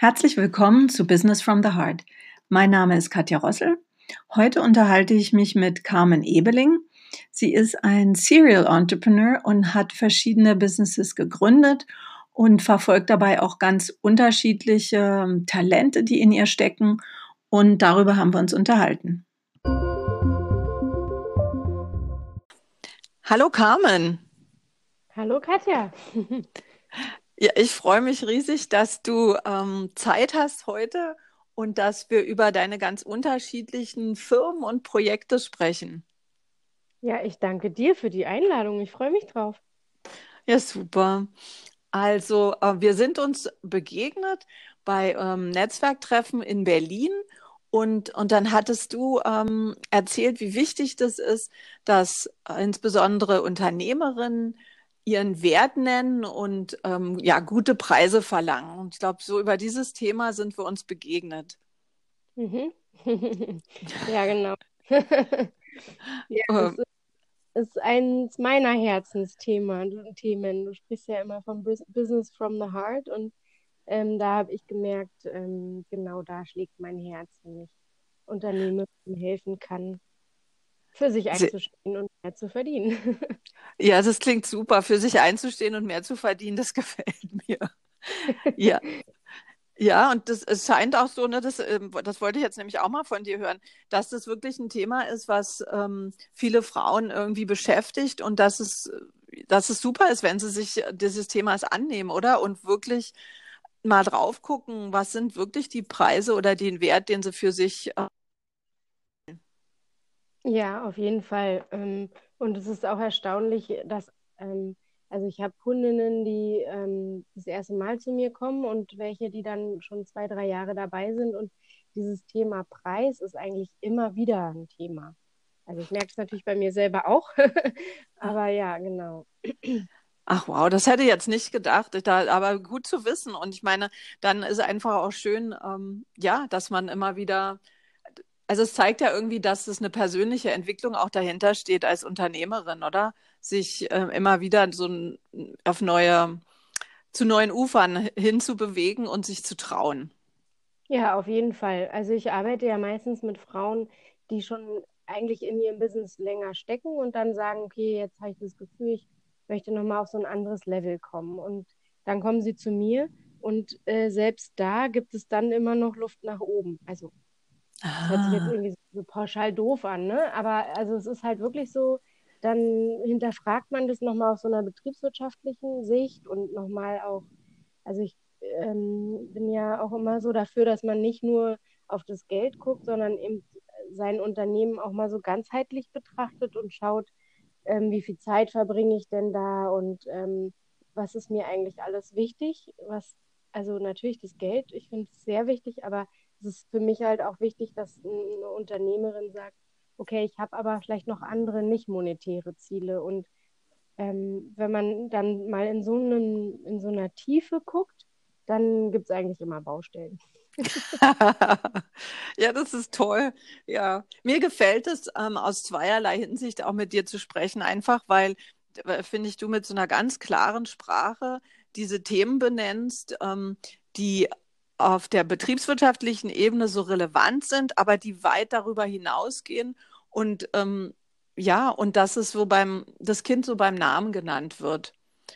Herzlich willkommen zu Business from the Heart. Mein Name ist Katja Rossel. Heute unterhalte ich mich mit Carmen Ebeling. Sie ist ein Serial Entrepreneur und hat verschiedene Businesses gegründet und verfolgt dabei auch ganz unterschiedliche ähm, Talente, die in ihr stecken. Und darüber haben wir uns unterhalten. Hallo Carmen. Hallo Katja. Ja, ich freue mich riesig, dass du ähm, Zeit hast heute und dass wir über deine ganz unterschiedlichen Firmen und Projekte sprechen. Ja, ich danke dir für die Einladung. Ich freue mich drauf. Ja, super. Also, äh, wir sind uns begegnet bei ähm, Netzwerktreffen in Berlin und, und dann hattest du ähm, erzählt, wie wichtig das ist, dass äh, insbesondere Unternehmerinnen ihren Wert nennen und ähm, ja, gute Preise verlangen. Und ich glaube, so über dieses Thema sind wir uns begegnet. Mhm. ja, genau. ja, das ähm. ist eines meiner Herzensthemen. Themen. Du sprichst ja immer vom Business from the Heart und ähm, da habe ich gemerkt, ähm, genau da schlägt mein Herz, wenn ich Unternehmen helfen kann, für sich einzustehen und mehr zu verdienen. Ja, das klingt super. Für sich einzustehen und mehr zu verdienen, das gefällt mir. Ja. Ja, und das, es scheint auch so, ne, das, ähm, das wollte ich jetzt nämlich auch mal von dir hören, dass das wirklich ein Thema ist, was ähm, viele Frauen irgendwie beschäftigt und dass es, dass es super ist, wenn sie sich dieses Themas annehmen, oder? Und wirklich mal drauf gucken, was sind wirklich die Preise oder den Wert, den sie für sich äh, ja, auf jeden Fall. Ähm, und es ist auch erstaunlich, dass, ähm, also ich habe Kundinnen, die ähm, das erste Mal zu mir kommen und welche, die dann schon zwei, drei Jahre dabei sind. Und dieses Thema Preis ist eigentlich immer wieder ein Thema. Also ich merke es natürlich bei mir selber auch, aber ja, genau. Ach wow, das hätte ich jetzt nicht gedacht, da, aber gut zu wissen. Und ich meine, dann ist einfach auch schön, ähm, ja, dass man immer wieder also es zeigt ja irgendwie, dass es eine persönliche Entwicklung auch dahinter steht als Unternehmerin, oder? Sich äh, immer wieder so auf neue, zu neuen Ufern hinzubewegen und sich zu trauen. Ja, auf jeden Fall. Also ich arbeite ja meistens mit Frauen, die schon eigentlich in ihrem Business länger stecken und dann sagen, okay, jetzt habe ich das Gefühl, ich möchte nochmal auf so ein anderes Level kommen. Und dann kommen sie zu mir und äh, selbst da gibt es dann immer noch Luft nach oben. Also das hört sich jetzt ah. irgendwie so pauschal doof an, ne? Aber also es ist halt wirklich so, dann hinterfragt man das nochmal aus so einer betriebswirtschaftlichen Sicht und nochmal auch, also ich ähm, bin ja auch immer so dafür, dass man nicht nur auf das Geld guckt, sondern eben sein Unternehmen auch mal so ganzheitlich betrachtet und schaut, ähm, wie viel Zeit verbringe ich denn da und ähm, was ist mir eigentlich alles wichtig. Was, also natürlich das Geld, ich finde es sehr wichtig, aber es ist für mich halt auch wichtig, dass eine Unternehmerin sagt, okay, ich habe aber vielleicht noch andere nicht monetäre Ziele. Und ähm, wenn man dann mal in so, einem, in so einer Tiefe guckt, dann gibt es eigentlich immer Baustellen. ja, das ist toll. Ja, mir gefällt es ähm, aus zweierlei Hinsicht auch mit dir zu sprechen, einfach weil, äh, finde ich, du mit so einer ganz klaren Sprache diese Themen benennst, ähm, die auf der betriebswirtschaftlichen Ebene so relevant sind, aber die weit darüber hinausgehen und ähm, ja, und dass es so beim, das Kind so beim Namen genannt wird.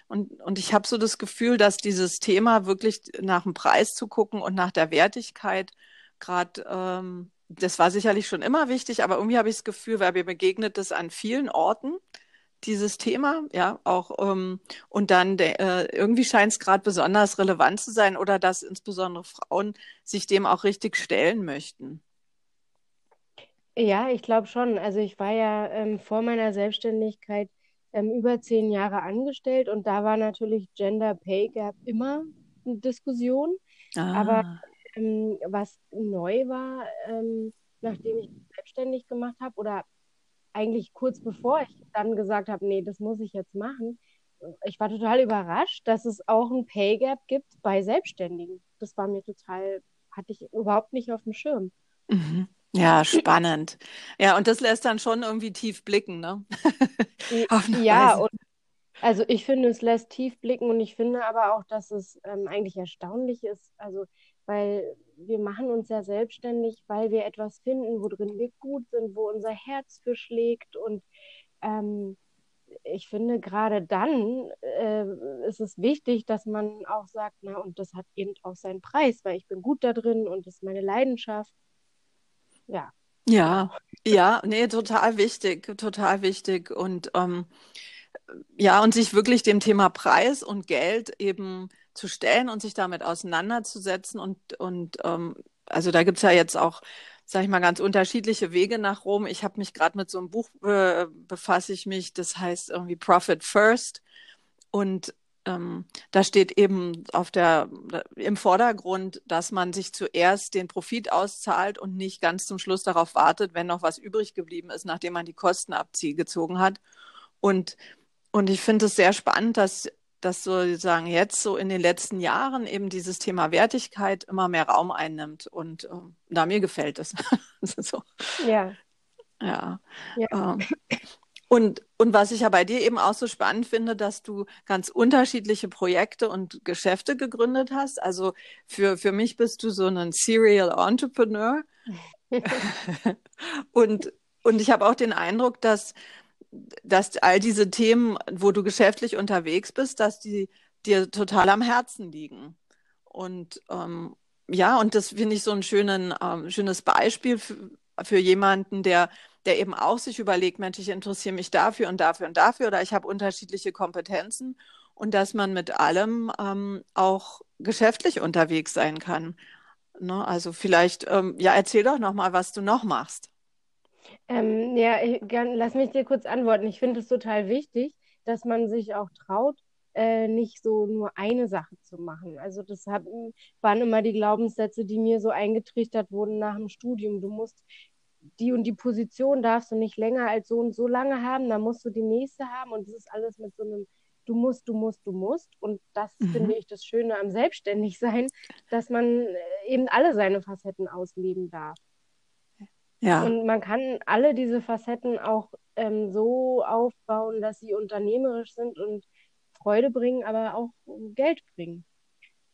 Und, und ich habe so das Gefühl, dass dieses Thema wirklich nach dem Preis zu gucken und nach der Wertigkeit gerade, ähm, das war sicherlich schon immer wichtig, aber irgendwie habe ich das Gefühl, weil mir begegnet das an vielen Orten dieses Thema, ja, auch ähm, und dann äh, irgendwie scheint es gerade besonders relevant zu sein oder dass insbesondere Frauen sich dem auch richtig stellen möchten. Ja, ich glaube schon. Also ich war ja ähm, vor meiner Selbstständigkeit ähm, über zehn Jahre angestellt und da war natürlich Gender Pay Gap immer eine Diskussion. Ah. Aber ähm, was neu war, ähm, nachdem ich selbstständig gemacht habe oder eigentlich kurz bevor ich dann gesagt habe, nee, das muss ich jetzt machen, ich war total überrascht, dass es auch ein Pay Gap gibt bei Selbstständigen. Das war mir total, hatte ich überhaupt nicht auf dem Schirm. Mhm. Ja, spannend. Ja, und das lässt dann schon irgendwie tief blicken, ne? ja, und Also ich finde, es lässt tief blicken und ich finde aber auch, dass es ähm, eigentlich erstaunlich ist. Also, weil wir machen uns ja selbstständig, weil wir etwas finden, worin wir gut sind, wo unser Herz für schlägt. Und ähm, ich finde, gerade dann äh, ist es wichtig, dass man auch sagt, na, und das hat eben auch seinen Preis, weil ich bin gut da drin und das ist meine Leidenschaft. Ja. Ja, ja, nee, total wichtig, total wichtig. Und ähm, ja, und sich wirklich dem Thema Preis und Geld eben zu stellen und sich damit auseinanderzusetzen. Und, und ähm, also da gibt's ja jetzt auch, sag ich mal, ganz unterschiedliche Wege nach Rom. Ich habe mich gerade mit so einem Buch äh, befasse ich mich, das heißt irgendwie Profit First. Und ähm, da steht eben auf der, im Vordergrund, dass man sich zuerst den Profit auszahlt und nicht ganz zum Schluss darauf wartet, wenn noch was übrig geblieben ist, nachdem man die Kostenabziehe gezogen hat. Und und ich finde es sehr spannend, dass, dass sozusagen jetzt so in den letzten Jahren eben dieses Thema Wertigkeit immer mehr Raum einnimmt. Und äh, da mir gefällt es. so. Ja. Ja. ja. Ähm, und, und was ich ja bei dir eben auch so spannend finde, dass du ganz unterschiedliche Projekte und Geschäfte gegründet hast. Also für, für mich bist du so ein Serial Entrepreneur. und, und ich habe auch den Eindruck, dass, dass all diese Themen, wo du geschäftlich unterwegs bist, dass die dir total am Herzen liegen. Und ähm, ja, und das finde ich so ein schönen, ähm, schönes Beispiel für, für jemanden, der, der eben auch sich überlegt, Mensch, ich interessiere mich dafür und dafür und dafür oder ich habe unterschiedliche Kompetenzen und dass man mit allem ähm, auch geschäftlich unterwegs sein kann. Ne? Also vielleicht, ähm, ja, erzähl doch noch mal, was du noch machst. Ähm, ja, ich, gern, lass mich dir kurz antworten. Ich finde es total wichtig, dass man sich auch traut, äh, nicht so nur eine Sache zu machen. Also das hab, waren immer die Glaubenssätze, die mir so eingetrichtert wurden nach dem Studium. Du musst die und die Position darfst du nicht länger als so und so lange haben, dann musst du die nächste haben und das ist alles mit so einem du musst, du musst, du musst. Und das mhm. finde ich das Schöne am Selbstständigsein, dass man äh, eben alle seine Facetten ausleben darf. Ja. Und man kann alle diese Facetten auch ähm, so aufbauen, dass sie unternehmerisch sind und Freude bringen, aber auch Geld bringen.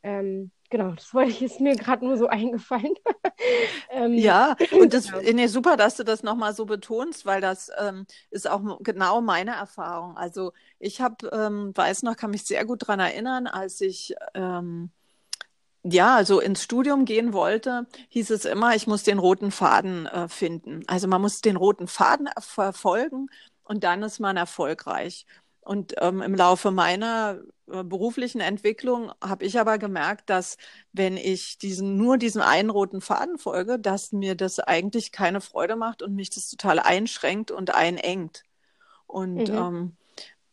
Ähm, genau, das wollte ich, ist mir gerade nur so eingefallen. ähm, ja, und das ja. nee, super, dass du das nochmal so betonst, weil das ähm, ist auch genau meine Erfahrung. Also ich habe, ähm, weiß noch, kann mich sehr gut daran erinnern, als ich ähm, ja, also ins Studium gehen wollte, hieß es immer, ich muss den roten Faden äh, finden. Also man muss den roten Faden verfolgen und dann ist man erfolgreich. Und ähm, im Laufe meiner äh, beruflichen Entwicklung habe ich aber gemerkt, dass wenn ich diesen nur diesem einen roten Faden folge, dass mir das eigentlich keine Freude macht und mich das total einschränkt und einengt. Und mhm. ähm,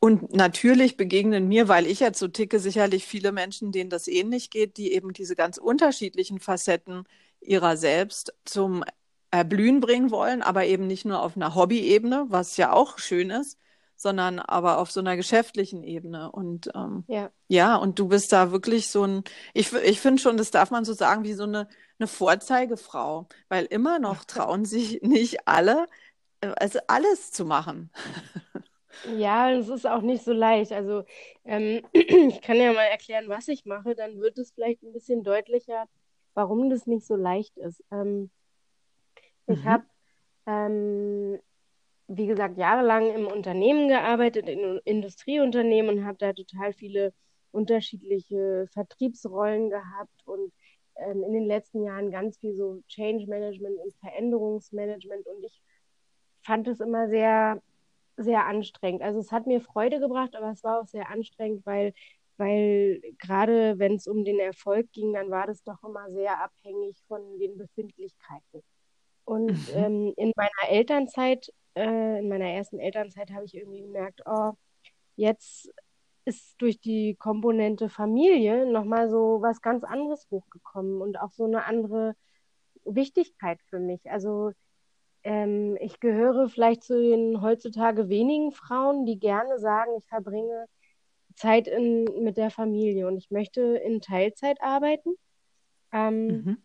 und natürlich begegnen mir, weil ich jetzt so ticke, sicherlich viele Menschen, denen das ähnlich geht, die eben diese ganz unterschiedlichen Facetten ihrer selbst zum Erblühen bringen wollen, aber eben nicht nur auf einer Hobby-Ebene, was ja auch schön ist, sondern aber auf so einer geschäftlichen Ebene. Und ähm, ja. ja, und du bist da wirklich so ein, ich, ich finde schon, das darf man so sagen, wie so eine, eine Vorzeigefrau, weil immer noch trauen sich nicht alle, also alles zu machen. Ja, es ist auch nicht so leicht. Also ähm, ich kann ja mal erklären, was ich mache, dann wird es vielleicht ein bisschen deutlicher, warum das nicht so leicht ist. Ähm, ich mhm. habe, ähm, wie gesagt, jahrelang im Unternehmen gearbeitet, in Industrieunternehmen und habe da total viele unterschiedliche Vertriebsrollen gehabt und ähm, in den letzten Jahren ganz viel so Change Management und Veränderungsmanagement und ich fand es immer sehr sehr anstrengend. Also es hat mir Freude gebracht, aber es war auch sehr anstrengend, weil, weil gerade wenn es um den Erfolg ging, dann war das doch immer sehr abhängig von den Befindlichkeiten. Und mhm. ähm, in meiner Elternzeit, äh, in meiner ersten Elternzeit habe ich irgendwie gemerkt, oh, jetzt ist durch die Komponente Familie nochmal so was ganz anderes hochgekommen und auch so eine andere Wichtigkeit für mich. Also ähm, ich gehöre vielleicht zu den heutzutage wenigen Frauen, die gerne sagen, ich verbringe Zeit in, mit der Familie und ich möchte in Teilzeit arbeiten. Ähm, mhm.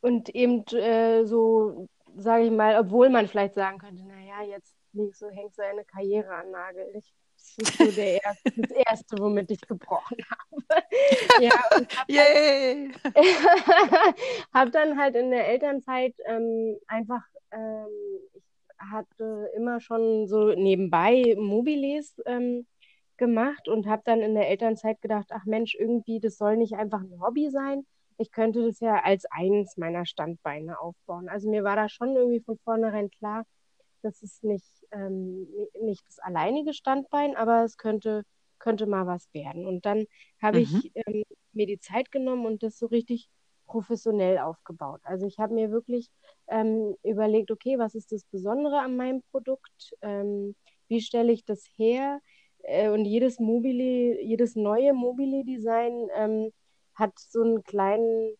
Und eben äh, so, sage ich mal, obwohl man vielleicht sagen könnte, naja, jetzt legst du, hängst du eine Karriere an Nagel. Ich, das ist so der erste, das Erste, womit ich gebrochen habe. ja, hab Yay! habe dann halt in der Elternzeit ähm, einfach, ähm, ich hatte immer schon so nebenbei Mobiles ähm, gemacht und habe dann in der Elternzeit gedacht, ach Mensch, irgendwie, das soll nicht einfach ein Hobby sein. Ich könnte das ja als eins meiner Standbeine aufbauen. Also mir war da schon irgendwie von vornherein klar, das ist nicht, ähm, nicht das alleinige Standbein, aber es könnte, könnte mal was werden. Und dann habe mhm. ich ähm, mir die Zeit genommen und das so richtig professionell aufgebaut. Also ich habe mir wirklich ähm, überlegt, okay, was ist das Besondere an meinem Produkt? Ähm, wie stelle ich das her? Äh, und jedes Mobile, jedes neue Mobile-Design ähm, hat so einen kleinen,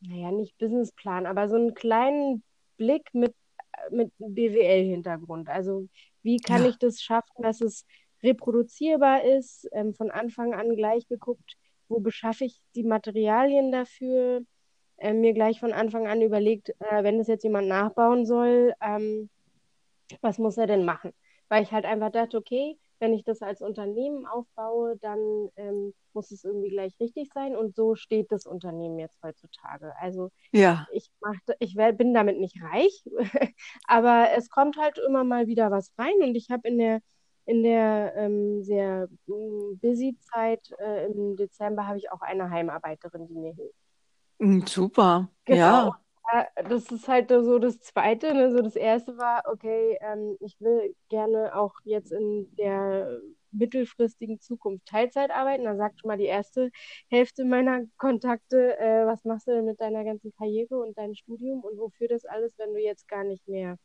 naja, nicht Businessplan, aber so einen kleinen Blick mit, mit BWL-Hintergrund. Also wie kann ja. ich das schaffen, dass es reproduzierbar ist, ähm, von Anfang an gleich geguckt, wo beschaffe ich die Materialien dafür, äh, mir gleich von Anfang an überlegt, äh, wenn es jetzt jemand nachbauen soll, ähm, was muss er denn machen? Weil ich halt einfach dachte, okay, wenn ich das als Unternehmen aufbaue, dann ähm, muss es irgendwie gleich richtig sein. Und so steht das Unternehmen jetzt heutzutage. Also ja. ich, mach, ich bin damit nicht reich, aber es kommt halt immer mal wieder was rein. Und ich habe in der in der ähm, sehr mm, busy Zeit äh, im Dezember habe ich auch eine Heimarbeiterin, die mir hilft. Mm, super, genau. ja das ist halt so das Zweite. Ne? So das Erste war, okay, ähm, ich will gerne auch jetzt in der mittelfristigen Zukunft Teilzeit arbeiten. Da sagt schon mal die erste Hälfte meiner Kontakte, äh, was machst du denn mit deiner ganzen Karriere und deinem Studium und wofür das alles, wenn du jetzt gar nicht mehr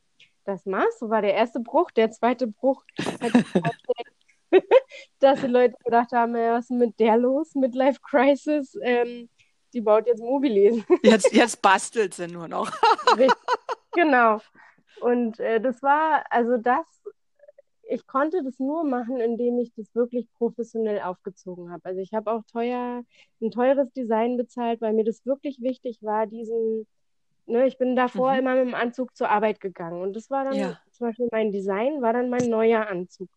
das machst? So war der erste Bruch. Der zweite Bruch hat dass die Leute gedacht haben, ja, was ist mit der los? Midlife Crisis. Ähm, die baut jetzt Mobiles. Jetzt, jetzt bastelt sie nur noch. genau. Und äh, das war, also das, ich konnte das nur machen, indem ich das wirklich professionell aufgezogen habe. Also ich habe auch teuer, ein teures Design bezahlt, weil mir das wirklich wichtig war, diesen, ne, ich bin davor mhm. immer mit dem Anzug zur Arbeit gegangen. Und das war dann ja. zum Beispiel mein Design, war dann mein neuer Anzug.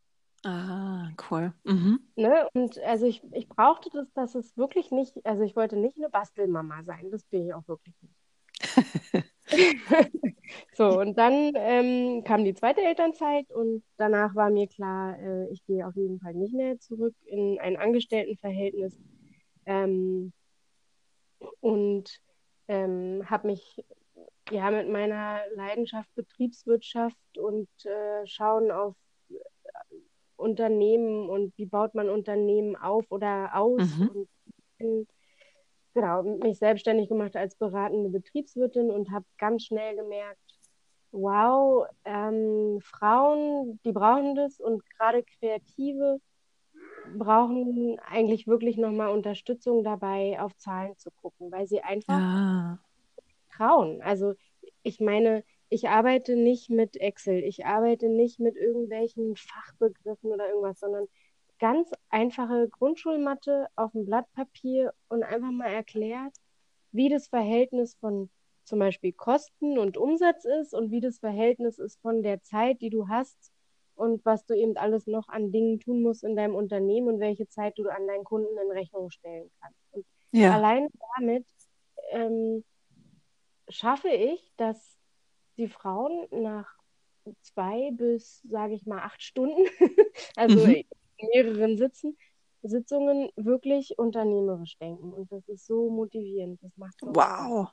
Ah, cool. Mhm. Ne? Und also ich, ich brauchte das, dass es wirklich nicht, also ich wollte nicht eine Bastelmama sein, das bin ich auch wirklich nicht. so, und dann ähm, kam die zweite Elternzeit und danach war mir klar, äh, ich gehe auf jeden Fall nicht mehr zurück in ein Angestelltenverhältnis ähm, und ähm, habe mich ja mit meiner Leidenschaft Betriebswirtschaft und äh, Schauen auf Unternehmen und wie baut man Unternehmen auf oder aus. Mhm. Und bin, genau, mich selbstständig gemacht als beratende Betriebswirtin und habe ganz schnell gemerkt, wow, ähm, Frauen, die brauchen das und gerade Kreative brauchen eigentlich wirklich nochmal Unterstützung dabei, auf Zahlen zu gucken, weil sie einfach ah. trauen. Also ich meine, ich arbeite nicht mit Excel, ich arbeite nicht mit irgendwelchen Fachbegriffen oder irgendwas, sondern ganz einfache Grundschulmatte auf dem Blatt Papier und einfach mal erklärt, wie das Verhältnis von zum Beispiel Kosten und Umsatz ist und wie das Verhältnis ist von der Zeit, die du hast und was du eben alles noch an Dingen tun musst in deinem Unternehmen und welche Zeit du an deinen Kunden in Rechnung stellen kannst. Und ja. allein damit ähm, schaffe ich, dass die Frauen nach zwei bis, sage ich mal, acht Stunden, also mhm. mehreren Sitzen, Sitzungen wirklich unternehmerisch denken. Und das ist so motivierend. Das macht Wow.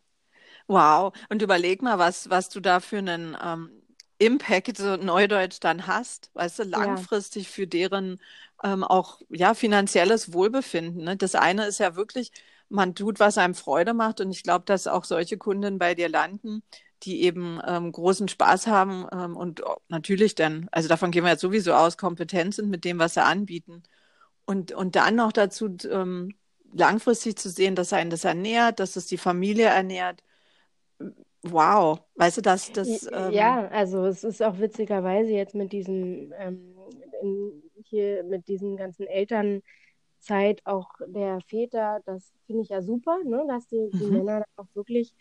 Wow. Und überleg mal, was, was du da für einen ähm, Impact, so Neudeutsch dann hast, weißt du, langfristig ja. für deren ähm, auch ja finanzielles Wohlbefinden. Ne? Das eine ist ja wirklich, man tut, was einem Freude macht. Und ich glaube, dass auch solche Kunden bei dir landen, die eben ähm, großen Spaß haben ähm, und natürlich dann, also davon gehen wir jetzt sowieso aus, kompetent sind mit dem, was sie anbieten. Und, und dann noch dazu ähm, langfristig zu sehen, dass einen das ernährt, dass es die Familie ernährt. Wow, weißt du, dass das. Ähm... Ja, also es ist auch witzigerweise jetzt mit diesem, ähm, in, hier mit diesen ganzen Elternzeit auch der Väter, das finde ich ja super, ne, dass die, die mhm. Männer auch wirklich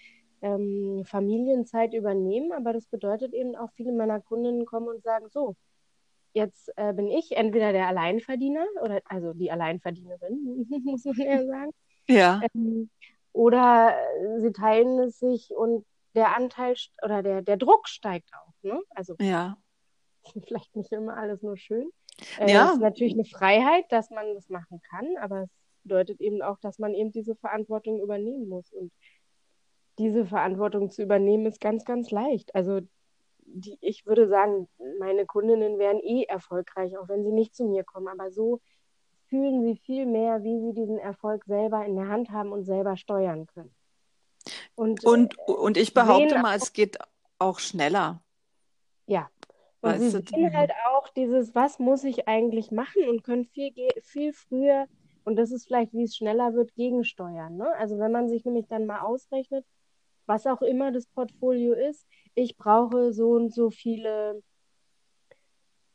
ähm, Familienzeit übernehmen, aber das bedeutet eben auch, viele meiner Kundinnen kommen und sagen, so, jetzt äh, bin ich entweder der Alleinverdiener oder also die Alleinverdienerin, muss man ja sagen. Ja. Ähm, oder sie teilen es sich und der Anteil oder der, der Druck steigt auch. Ne? Also ja. vielleicht nicht immer alles nur schön. Äh, Ja. Es ist natürlich eine Freiheit, dass man das machen kann, aber es bedeutet eben auch, dass man eben diese Verantwortung übernehmen muss. Und diese Verantwortung zu übernehmen ist ganz, ganz leicht. Also die, ich würde sagen, meine Kundinnen wären eh erfolgreich, auch wenn sie nicht zu mir kommen. Aber so fühlen sie viel mehr, wie sie diesen Erfolg selber in der Hand haben und selber steuern können. Und, Und, und ich behaupte mal, es geht auch schneller. Ja. Und Weißt sie sehen halt auch dieses, was muss ich eigentlich machen und können viel, viel früher, und das ist vielleicht, wie es schneller wird, gegensteuern. Ne? Also wenn man sich nämlich dann mal ausrechnet, was auch immer das Portfolio ist, ich brauche so und so viele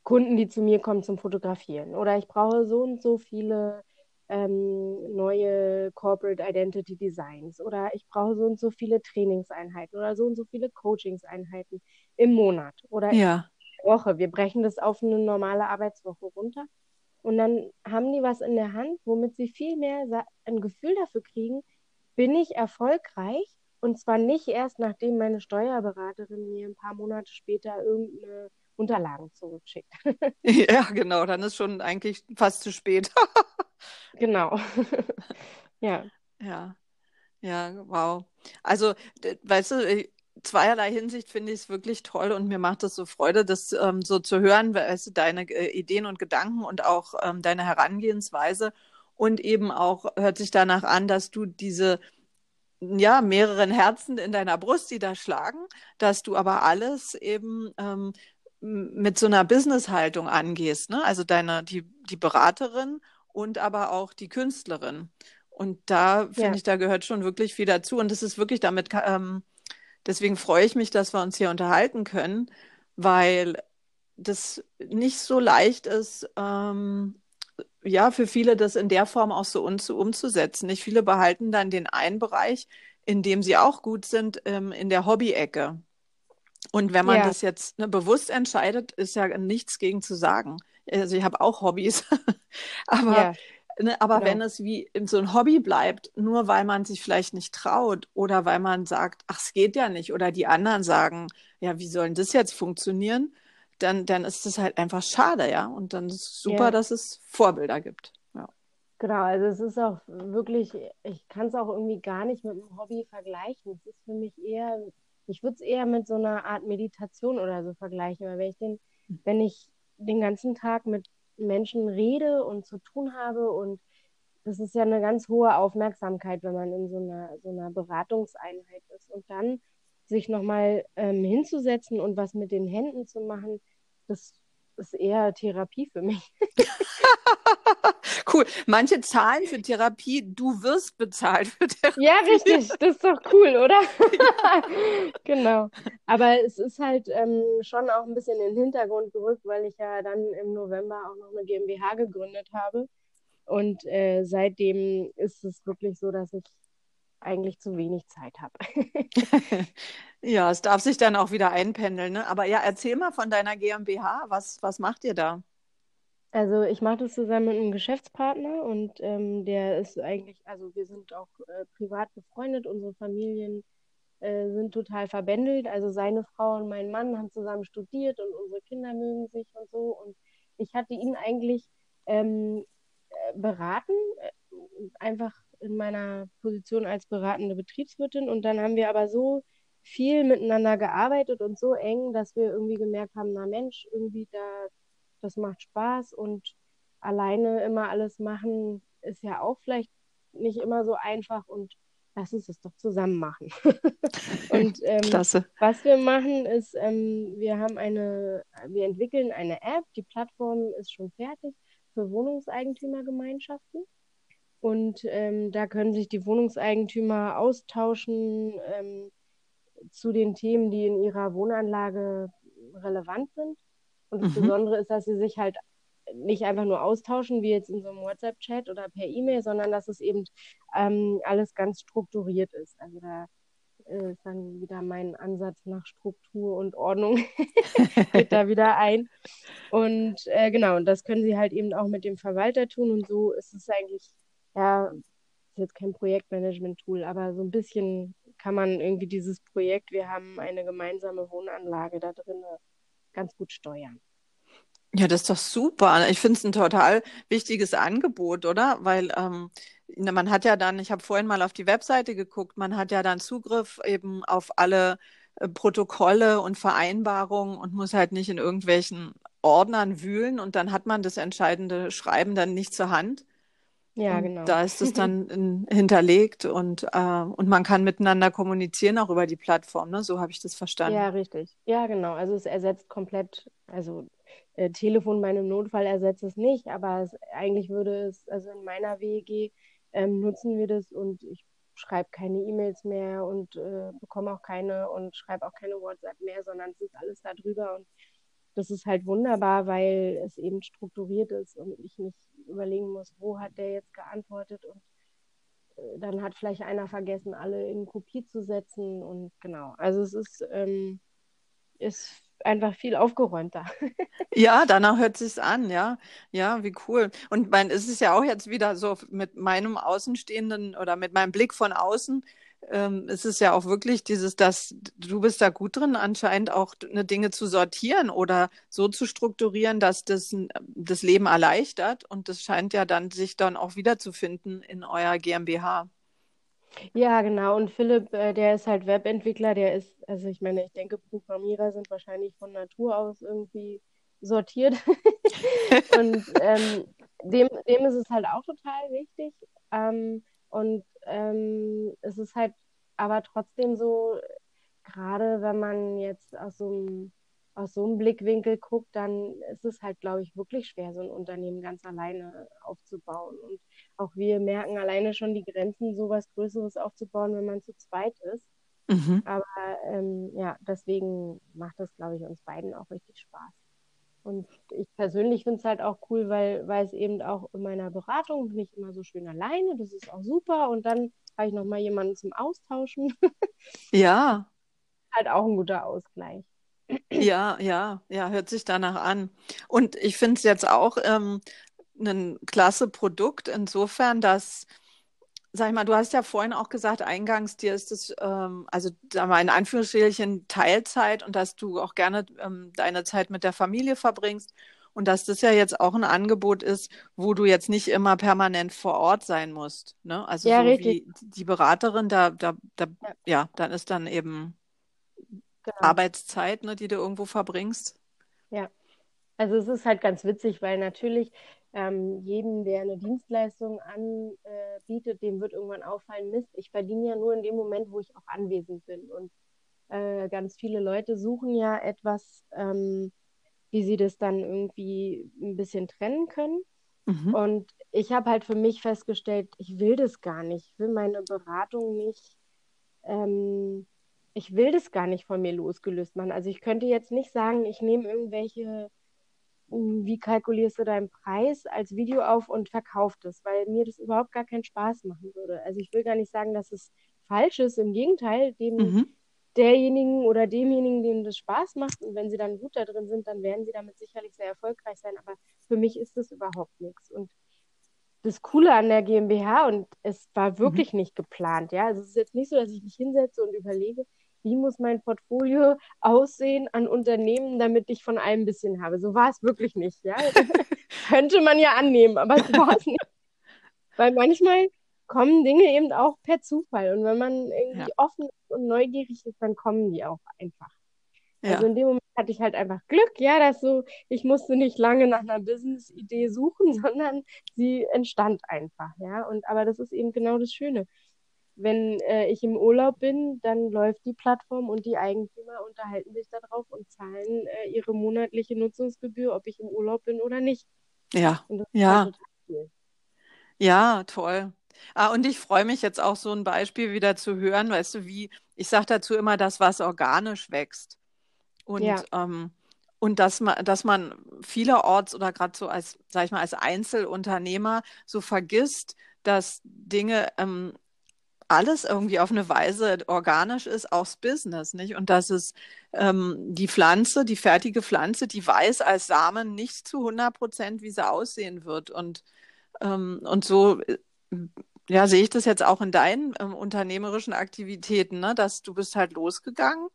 Kunden, die zu mir kommen zum Fotografieren. Oder ich brauche so und so viele ähm, neue Corporate Identity Designs. Oder ich brauche so und so viele Trainingseinheiten oder so und so viele Coachingseinheiten im Monat. Oder Ja, Woche. Wir brechen das auf eine normale Arbeitswoche runter. Und dann haben die was in der Hand, womit sie viel mehr ein Gefühl dafür kriegen, bin ich erfolgreich? Und zwar nicht erst, nachdem meine Steuerberaterin mir ein paar Monate später irgendeine Unterlagen zurückschickt. ja, genau. Dann ist schon eigentlich fast zu spät. Genau. Ja, Ja, ja, wow. Also, weißt du, zweierlei Hinsicht finde ich es wirklich toll und mir macht es so Freude, das ähm, so zu hören, weißt du, deine äh, Ideen und Gedanken und auch ähm, deine Herangehensweise. Und eben auch hört sich danach an, dass du diese, ja, mehreren Herzen in deiner Brust, die da schlagen, dass du aber alles eben ähm, mit so einer Business-Haltung angehst, ne? Also deine, die, die Beraterin und aber auch die Künstlerin. Und da finde ja, ich, da gehört schon wirklich viel dazu. Und das ist wirklich damit, ähm, deswegen freue ich mich, dass wir uns hier unterhalten können, weil das nicht so leicht ist, ähm, ja, für viele das in der Form auch so umzusetzen. Nicht viele behalten dann den einen Bereich, in dem sie auch gut sind, ähm, in der Hobby-Ecke. Und wenn man ja, das jetzt ne, bewusst entscheidet, ist ja nichts gegen zu sagen. Also ich habe auch Hobbys, aber, ja, ne, aber wenn genau. es wie so ein Hobby bleibt, nur weil man sich vielleicht nicht traut oder weil man sagt, ach, es geht ja nicht, oder die anderen sagen, ja, wie soll denn das jetzt funktionieren? Dann, dann ist es halt einfach schade, ja. Und dann ist es super, Ja, dass es Vorbilder gibt. Ja. genau. Also es ist auch wirklich, ich kann es auch irgendwie gar nicht mit einem Hobby vergleichen. Es ist für mich eher, ich würde es eher mit so einer Art Meditation oder so vergleichen, weil wenn ich den, wenn ich den ganzen Tag mit Menschen rede und zu tun habe und das ist ja eine ganz hohe Aufmerksamkeit, wenn man in so einer, so einer Beratungseinheit ist. Und dann sich nochmal ähm, hinzusetzen und was mit den Händen zu machen, das ist eher Therapie für mich. Cool. Manche zahlen für Therapie, du wirst bezahlt für Therapie. Ja, richtig, das ist doch cool, oder? Genau. Aber es ist halt ähm, schon auch ein bisschen in den Hintergrund gerückt, weil ich ja dann im November auch noch eine GmbH gegründet habe. Und äh, seitdem ist es wirklich so, dass ich eigentlich zu wenig Zeit habe. Ja, es darf sich dann auch wieder einpendeln, ne? Aber ja, erzähl mal von deiner GmbH. Was, was macht ihr da? Also ich mache das zusammen mit einem Geschäftspartner und ähm, der ist eigentlich, also wir sind auch äh, privat befreundet, unsere Familien äh, sind total verbändelt. Also seine Frau und mein Mann haben zusammen studiert und unsere Kinder mögen sich und so. Und ich hatte ihn eigentlich ähm, äh, beraten, äh, einfach in meiner Position als beratende Betriebswirtin. Und dann haben wir aber so viel miteinander gearbeitet und so eng, dass wir irgendwie gemerkt haben, na Mensch, irgendwie da, das macht Spaß und alleine immer alles machen ist ja auch vielleicht nicht immer so einfach und lass uns das doch zusammen machen. Und ähm, Klasse. was wir machen ist, ähm, wir haben eine, wir entwickeln eine App, die Plattform ist schon fertig für Wohnungseigentümergemeinschaften. Und ähm, da können sich die Wohnungseigentümer austauschen ähm, zu den Themen, die in ihrer Wohnanlage relevant sind. Und das Mhm. Besondere ist, dass sie sich halt nicht einfach nur austauschen, wie jetzt in so einem WhatsApp-Chat oder per E-Mail, sondern dass es eben ähm, alles ganz strukturiert ist. Also da äh, ist dann wieder mein Ansatz nach Struktur und Ordnung geht da wieder ein. Und äh, genau, und das können sie halt eben auch mit dem Verwalter tun. Und so ist es eigentlich, ja, ist jetzt kein Projektmanagement-Tool, aber so ein bisschen kann man irgendwie dieses Projekt, wir haben eine gemeinsame Wohnanlage da drin, ganz gut steuern. Ja, das ist doch super. Ich finde es ein total wichtiges Angebot, oder? Weil ähm, man hat ja dann, ich habe vorhin mal auf die Webseite geguckt, man hat ja dann Zugriff eben auf alle äh, Protokolle und Vereinbarungen und muss halt nicht in irgendwelchen Ordnern wühlen und dann hat man das entscheidende Schreiben dann nicht zur Hand. Ja, und genau. Da ist es dann in, hinterlegt und, äh, und man kann miteinander kommunizieren, auch über die Plattform, ne? So habe ich das verstanden. Ja, richtig. Ja, genau. Also es ersetzt komplett, also äh, Telefon bei einem Notfall ersetzt es nicht, aber es, eigentlich würde es, also in meiner WG ähm, nutzen wir das und ich schreibe keine E-Mails mehr und äh, bekomme auch keine und schreibe auch keine WhatsApp mehr, sondern es ist alles da drüber und das ist halt wunderbar, weil es eben strukturiert ist und ich nicht überlegen muss, wo hat der jetzt geantwortet und äh, dann hat vielleicht einer vergessen, alle in Kopie zu setzen und genau. Also es ist, ähm, ist einfach viel aufgeräumter. Ja, danach hört sich's an, ja. Ja, wie cool. Und mein, es ist ja auch jetzt wieder so mit meinem Außenstehenden oder mit meinem Blick von außen, ähm, es ist ja auch wirklich dieses, dass du bist da gut drin, anscheinend auch eine Dinge zu sortieren oder so zu strukturieren, dass das das Leben erleichtert. Und das scheint ja dann sich dann auch wiederzufinden in eurer GmbH. Ja, genau. Und Philipp, äh, der ist halt Webentwickler, der ist, also ich meine, ich denke, Programmierer sind wahrscheinlich von Natur aus irgendwie sortiert. und ähm, dem, dem ist es halt auch total wichtig. Ähm, und ähm, es ist halt aber trotzdem so, gerade wenn man jetzt aus so einem aus so einem Blickwinkel guckt, dann ist es halt, glaube ich, wirklich schwer, so ein Unternehmen ganz alleine aufzubauen. Und auch wir merken alleine schon die Grenzen, so was Größeres aufzubauen, wenn man zu zweit ist. Mhm. Aber ähm, ja, deswegen macht das, glaube ich, uns beiden auch richtig Spaß. Und ich persönlich finde es halt auch cool, weil, weil es eben auch in meiner Beratung bin ich immer so schön alleine. Das ist auch super. Und dann habe ich nochmal jemanden zum Austauschen. Ja. halt auch ein guter Ausgleich. Ja, ja, ja, hört sich danach an. Und ich finde es jetzt auch ähm, ein klasse Produkt, insofern, dass, sag ich mal, du hast ja vorhin auch gesagt, eingangs, dir ist es, ähm, also da mal in Anführungsstrichen Teilzeit und dass du auch gerne ähm, deine Zeit mit der Familie verbringst und dass das ja jetzt auch ein Angebot ist, wo du jetzt nicht immer permanent vor Ort sein musst. Ne? Also ja, so richtig. wie die Beraterin, da, da, da ja. ja, dann ist dann eben genau. Arbeitszeit, ne, die du irgendwo verbringst. Ja, also es ist halt ganz witzig, weil natürlich ähm, jedem, der eine Dienstleistung anbietet, dem wird irgendwann auffallen, Mist, ich verdiene ja nur in dem Moment, wo ich auch anwesend bin. Und äh, ganz viele Leute suchen ja etwas, ähm, wie sie das dann irgendwie ein bisschen trennen können. Mhm. Und ich habe halt für mich festgestellt, ich will das gar nicht. Ich will meine Beratung nicht, ähm, ich will das gar nicht von mir losgelöst machen. Also ich könnte jetzt nicht sagen, ich nehme irgendwelche wie kalkulierst du deinen Preis als Video auf und verkaufst es, weil mir das überhaupt gar keinen Spaß machen würde. Also ich will gar nicht sagen, dass es falsch ist, im Gegenteil, dem mhm. derjenigen oder demjenigen, dem das Spaß macht und wenn sie dann gut da drin sind, dann werden sie damit sicherlich sehr erfolgreich sein, aber für mich ist das überhaupt nichts und das Coole an der GmbH und es war mhm. wirklich mhm. nicht geplant, ja. Also es ist jetzt nicht so, dass ich mich hinsetze und überlege, wie muss mein Portfolio aussehen an Unternehmen, damit ich von allem ein bisschen habe. So war es wirklich nicht, ja. Könnte man ja annehmen, aber so war es nicht. Weil manchmal kommen Dinge eben auch per Zufall. Und wenn man irgendwie ja. offen und neugierig ist, dann kommen die auch einfach. Ja. Also in dem Moment hatte ich halt einfach Glück, ja, dass so, ich musste nicht lange nach einer Business-Idee suchen, sondern sie entstand einfach, ja. Und aber das ist eben genau das Schöne wenn äh, ich im Urlaub bin, dann läuft die Plattform und die Eigentümer unterhalten sich darauf und zahlen äh, ihre monatliche Nutzungsgebühr, ob ich im Urlaub bin oder nicht. Ja, ja. Cool. Ja, toll. Ah, und ich freue mich jetzt auch so ein Beispiel wieder zu hören, weißt du, wie, ich sage dazu immer, das, was organisch wächst. Und, ja. ähm, und dass man, dass man vielerorts oder gerade so als, sag ich mal, als Einzelunternehmer so vergisst, dass Dinge ähm, alles irgendwie auf eine Weise organisch ist, auch das Business, nicht? Und dass es ähm, die Pflanze, die fertige Pflanze, die weiß als Samen nicht zu 100 Prozent, wie sie aussehen wird. Und, ähm, und so äh, ja, sehe ich das jetzt auch in deinen ähm, unternehmerischen Aktivitäten, ne? dass du bist halt losgegangen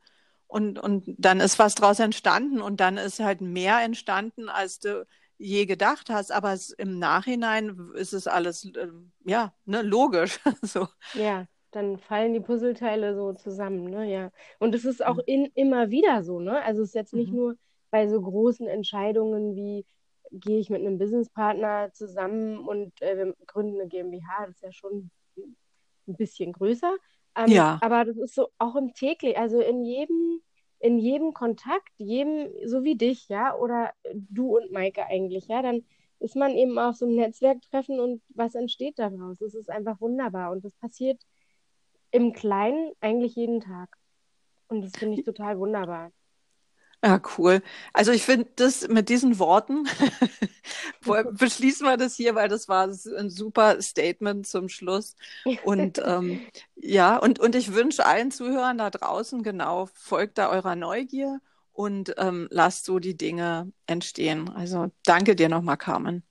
und, und dann ist was draus entstanden und dann ist halt mehr entstanden, als du je gedacht hast, aber es, im Nachhinein ist es alles, äh, ja, ne, logisch. so. Ja, dann fallen die Puzzleteile so zusammen, ne, ja. Und es ist auch mhm. in, immer wieder so, ne? Also es ist jetzt nicht mhm. nur bei so großen Entscheidungen wie gehe ich mit einem Businesspartner zusammen und äh, wir gründen eine GmbH, das ist ja schon ein bisschen größer. Ähm, ja. Aber das ist so auch im täglich, also in jedem in jedem Kontakt, jedem, so wie dich, ja, oder du und Maike eigentlich, ja, dann ist man eben auf so einem Netzwerktreffen und was entsteht daraus? Das ist einfach wunderbar und das passiert im Kleinen eigentlich jeden Tag. Und das finde ich total wunderbar. Ja, cool. Also ich finde das mit diesen Worten beschließen wir das hier, weil das war ein super Statement zum Schluss. Und ähm, ja, und, und ich wünsche allen Zuhörern da draußen genau, folgt da eurer Neugier und ähm, lasst so die Dinge entstehen. Also danke dir nochmal, Carmen.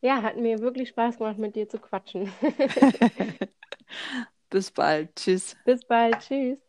Ja, hat mir wirklich Spaß gemacht, mit dir zu quatschen. Bis bald. Tschüss. Bis bald. Tschüss.